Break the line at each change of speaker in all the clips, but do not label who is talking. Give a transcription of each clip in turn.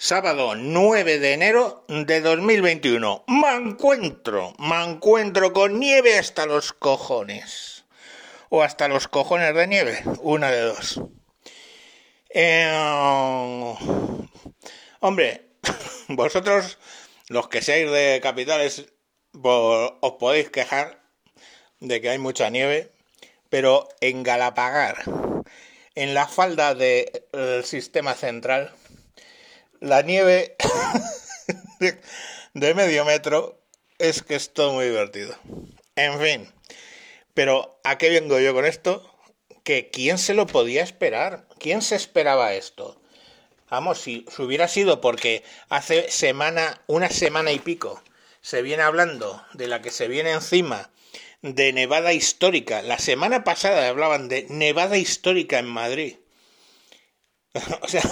sábado 9 de enero de 2021. Me encuentro, me encuentro con nieve hasta los cojones. O hasta los cojones de nieve, una de dos. Eh, hombre, vosotros, los que seáis de capitales, os podéis quejar de que hay mucha nieve, pero en Galapagar, en la falda del sistema central, la nieve de, medio metro es que es todo muy divertido. En fin, pero ¿a qué vengo yo con esto? Que ¿quién se lo podía esperar? ¿Quién se esperaba esto? Vamos, si, si hubiera sido porque hace semana, una semana y pico, se viene hablando de la que se viene encima de nevada histórica. La semana pasada hablaban de nevada histórica en Madrid. o sea,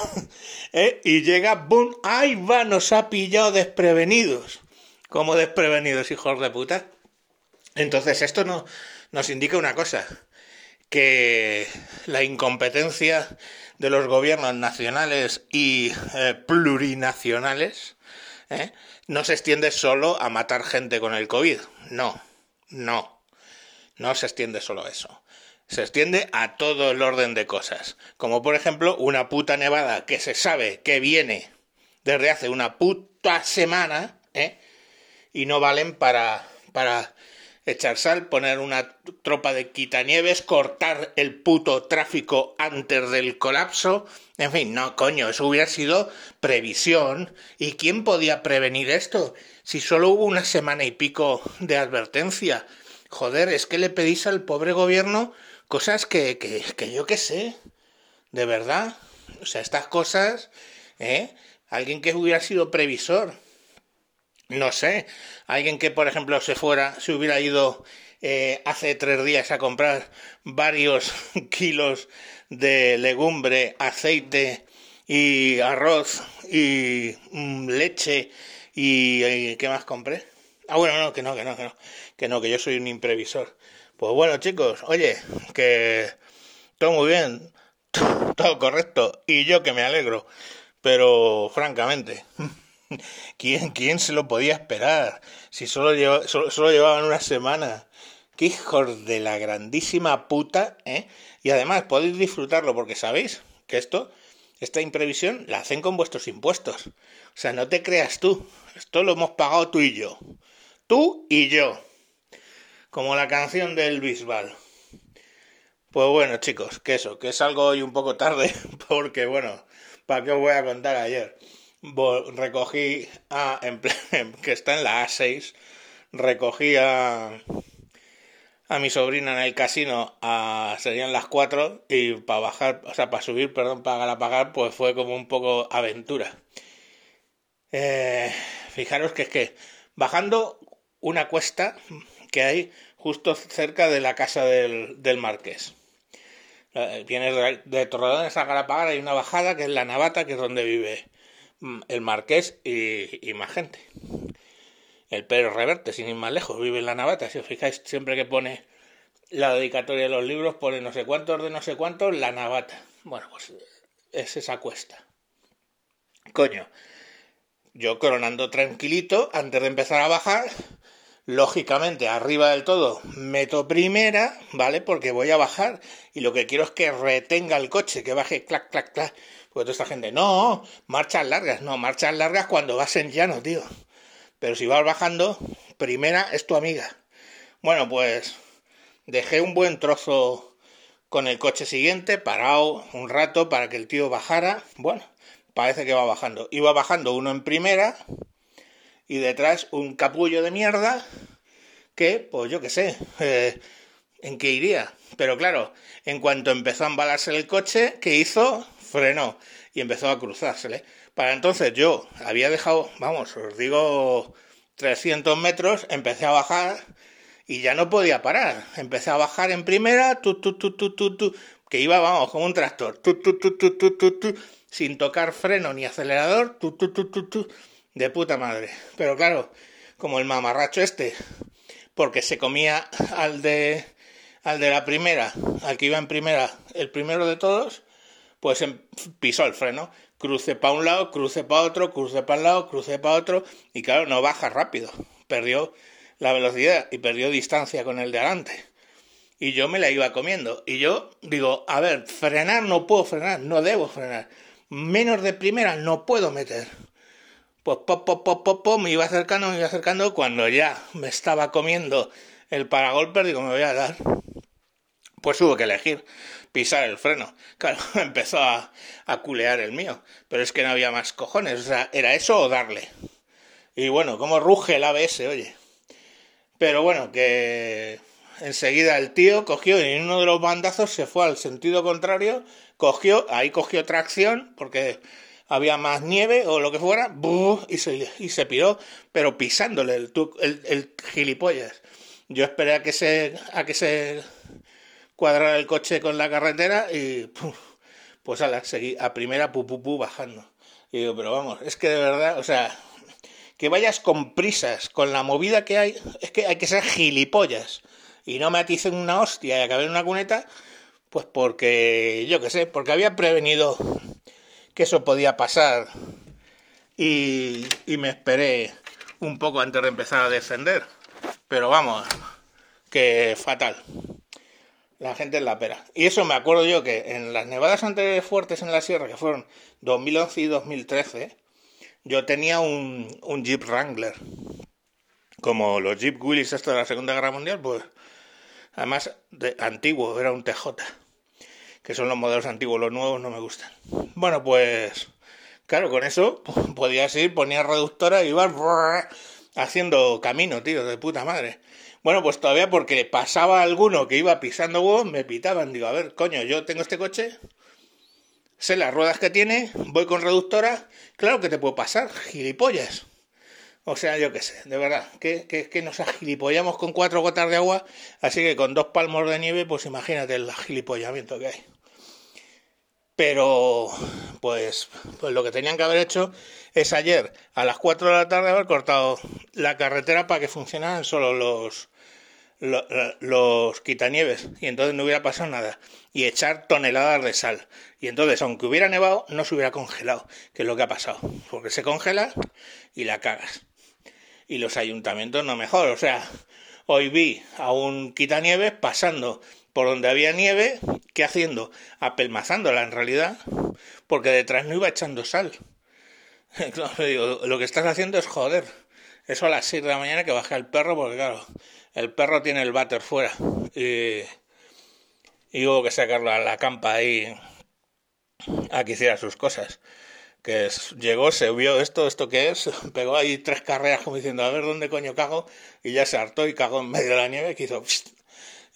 ¿eh? y llega, ¡boom! ¡Ay, va! Nos ha pillado desprevenidos. Como desprevenidos, hijos de puta. Entonces, esto no, nos indica una cosa, que la incompetencia de los gobiernos nacionales y eh, plurinacionales ¿eh? no se extiende solo a matar gente con el COVID. No, no, no se extiende solo a eso se extiende a todo el orden de cosas. Como por ejemplo una puta nevada que se sabe que viene desde hace una puta semana, ¿eh? Y no valen para, para echar sal, poner una tropa de quitanieves, cortar el puto tráfico antes del colapso. En fin, no, coño, eso hubiera sido previsión. ¿Y quién podía prevenir esto? Si solo hubo una semana y pico de advertencia. Joder, es que le pedís al pobre gobierno cosas que, que, que yo qué sé, de verdad. O sea, estas cosas, ¿eh? Alguien que hubiera sido previsor, no sé, alguien que, por ejemplo, se fuera, se hubiera ido eh, hace tres días a comprar varios kilos de legumbre, aceite y arroz y mm, leche y, y, ¿qué más compré? Ah, bueno, no, que no, que no, que no, que no, que yo soy un imprevisor. Pues bueno, chicos, oye, que todo muy bien, todo correcto, y yo que me alegro, pero francamente, ¿quién, quién se lo podía esperar? Si solo, lleva, solo, llevaban una semana. ¡Qué hijos de la grandísima puta! ¿eh? Y además podéis disfrutarlo porque sabéis que esto, esta imprevisión, la hacen con vuestros impuestos. O sea, no te creas tú. Esto lo hemos pagado tú y yo. Tú y yo como la canción del Bisbal. Pues bueno, chicos, que eso, que es algo hoy un poco tarde, porque bueno, ¿para qué os voy a contar ayer? Recogí a, que está en la A6, recogí a, a mi sobrina en el casino, a, serían las 4, y para bajar, o sea, para subir, perdón, para pagar, pues fue como un poco aventura. Eh, fijaros que es que bajando una cuesta que hay justo cerca de la casa del, del marqués. Eh, vienes de, Torredones a Galapagar, hay una bajada que es la Navata, que es donde vive mm, el marqués y, más gente. El Pérez Reverte, sin ir más lejos, vive en la Navata. Si os fijáis, siempre que pone la dedicatoria de los libros, pone no sé cuántos de no sé cuántos, la Navata. Bueno, pues es esa cuesta. Coño, yo coronando tranquilito, antes de empezar a bajar, Lógicamente, arriba del todo meto primera, ¿vale? Porque voy a bajar y lo que quiero es que retenga el coche, que baje clac, clac, clac. Porque toda esta gente, no, marchas largas, no, marchas largas cuando vas en llano, tío. Pero si vas bajando, primera es tu amiga. Bueno, pues dejé un buen trozo con el coche siguiente, parado un rato para que el tío bajara. Bueno, parece que va bajando. Iba bajando uno en primera y detrás un capullo de mierda que, pues yo qué sé, eh, en qué iría. Pero claro, en cuanto empezó a embalarse el coche, ¿qué hizo? Frenó y empezó a cruzársele. Para entonces yo había dejado, vamos, os digo, 300 metros, empecé a bajar y ya no podía parar. Empecé a bajar en primera, tu, tu, tu, tu, tu, tu, que iba, vamos, como un tractor, tu, tu, tu, tu, tu, tu, tu, sin tocar freno ni acelerador, de puta madre. Pero claro, como el mamarracho este, porque se comía al de al de la primera, al que iba en primera, el primero de todos, pues em, pisó el freno. cruce para un lado, cruce para otro, cruce para un lado, cruce para otro, y claro, no baja rápido, perdió la velocidad y perdió distancia con el de adelante. Y yo me la iba comiendo. Y yo digo, a ver, frenar no puedo frenar, no debo frenar. Menos de primera no puedo meter. Pues pop, pop, pop, pop, pop, me iba acercando, me iba acercando. Cuando ya me estaba comiendo el paragolpe, digo, me voy a dar. Pues hubo que elegir pisar el freno. Claro, empezó a, a culear el mío. Pero es que no había más cojones. O sea, era eso o darle. Y bueno, como ruge el ABS, oye. Pero bueno, que enseguida el tío cogió y en uno de los bandazos se fue al sentido contrario, cogió, ahí cogió tracción, porque había más nieve o lo que fuera, y se, y se piró, pero pisándole el, el, gilipollas. Yo esperé a que se, a que se cuadrara el coche con la carretera y pues a la seguí a primera pu, pu, pu bajando. Y digo, pero vamos, es que de verdad, o sea, que vayas con prisas, con la movida que hay, es que hay que ser gilipollas. Y no me aticen una hostia y acabé en una cuneta, pues porque, yo qué sé, porque había prevenido que eso podía pasar y, me esperé un poco antes de empezar a defender. Pero vamos, que fatal. La gente es la pera. Y eso me acuerdo yo que en las nevadas anteriores fuertes en la sierra, que fueron 2011 y 2013, yo tenía un, un Jeep Wrangler. Como los Jeep Willys esto de la Segunda Guerra Mundial, pues además de, antiguo, era un TJ. Que son los modelos antiguos, los nuevos no me gustan. Bueno, pues claro, con eso podías ir, ponías reductora y ibas haciendo camino, tío, de puta madre. Bueno, pues todavía porque pasaba alguno que iba pisando huevos, me pitaban. Digo, a ver, coño, yo tengo este coche, sé las ruedas que tiene, voy con reductora, claro que te puedo pasar, gilipollas. O sea, yo qué sé, de verdad, que, que, que nos agilipollamos con cuatro gotas de agua, así que con dos palmos de nieve, pues imagínate el gilipollamiento que hay. Pero, pues, pues lo que tenían que haber hecho es ayer a las 4 de la tarde haber cortado la carretera para que funcionaran solo los, los, los quitanieves. Y entonces no hubiera pasado nada. Y echar toneladas de sal. Y entonces aunque hubiera nevado no se hubiera congelado que es lo que ha pasado. Porque se congela y la cagas. Y los ayuntamientos no mejor. O sea hoy vi a un quitanieves pasando por donde había nieve ¿qué haciendo? apelmazándola en realidad porque detrás no iba echando sal lo que estás haciendo es joder eso a las 6 de la mañana que baja el perro porque claro el perro tiene el váter fuera y, y hubo que sacarlo a la campa ahí a que hiciera sus cosas. Que llegó, se vio esto, esto que es, pegó ahí tres carreras como diciendo a ver dónde coño cago y ya se hartó y cagó en medio de la nieve que hizo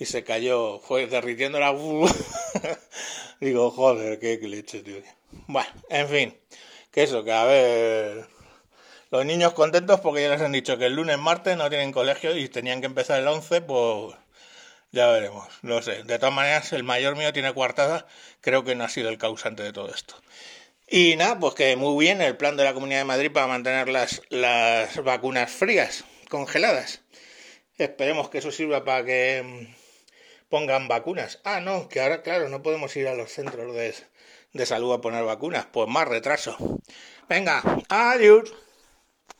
y se cayó, fue derritiendo la... Digo, joder, qué leche, tío. Bueno, en fin, que eso, que a ver los niños contentos porque ya les han dicho que el lunes, martes no tienen colegio y tenían que empezar el 11, pues ya veremos. No sé. De todas maneras, el mayor mío tiene coartada. Creo que no ha sido el causante de todo esto. Y nada, pues que muy bien el plan de la Comunidad de Madrid para mantener las, las vacunas frías, congeladas. Esperemos que eso sirva para que pongan vacunas. Ah, no, que ahora, claro, no podemos ir a los centros de, de salud a poner vacunas. Pues más retraso. Venga, adiós.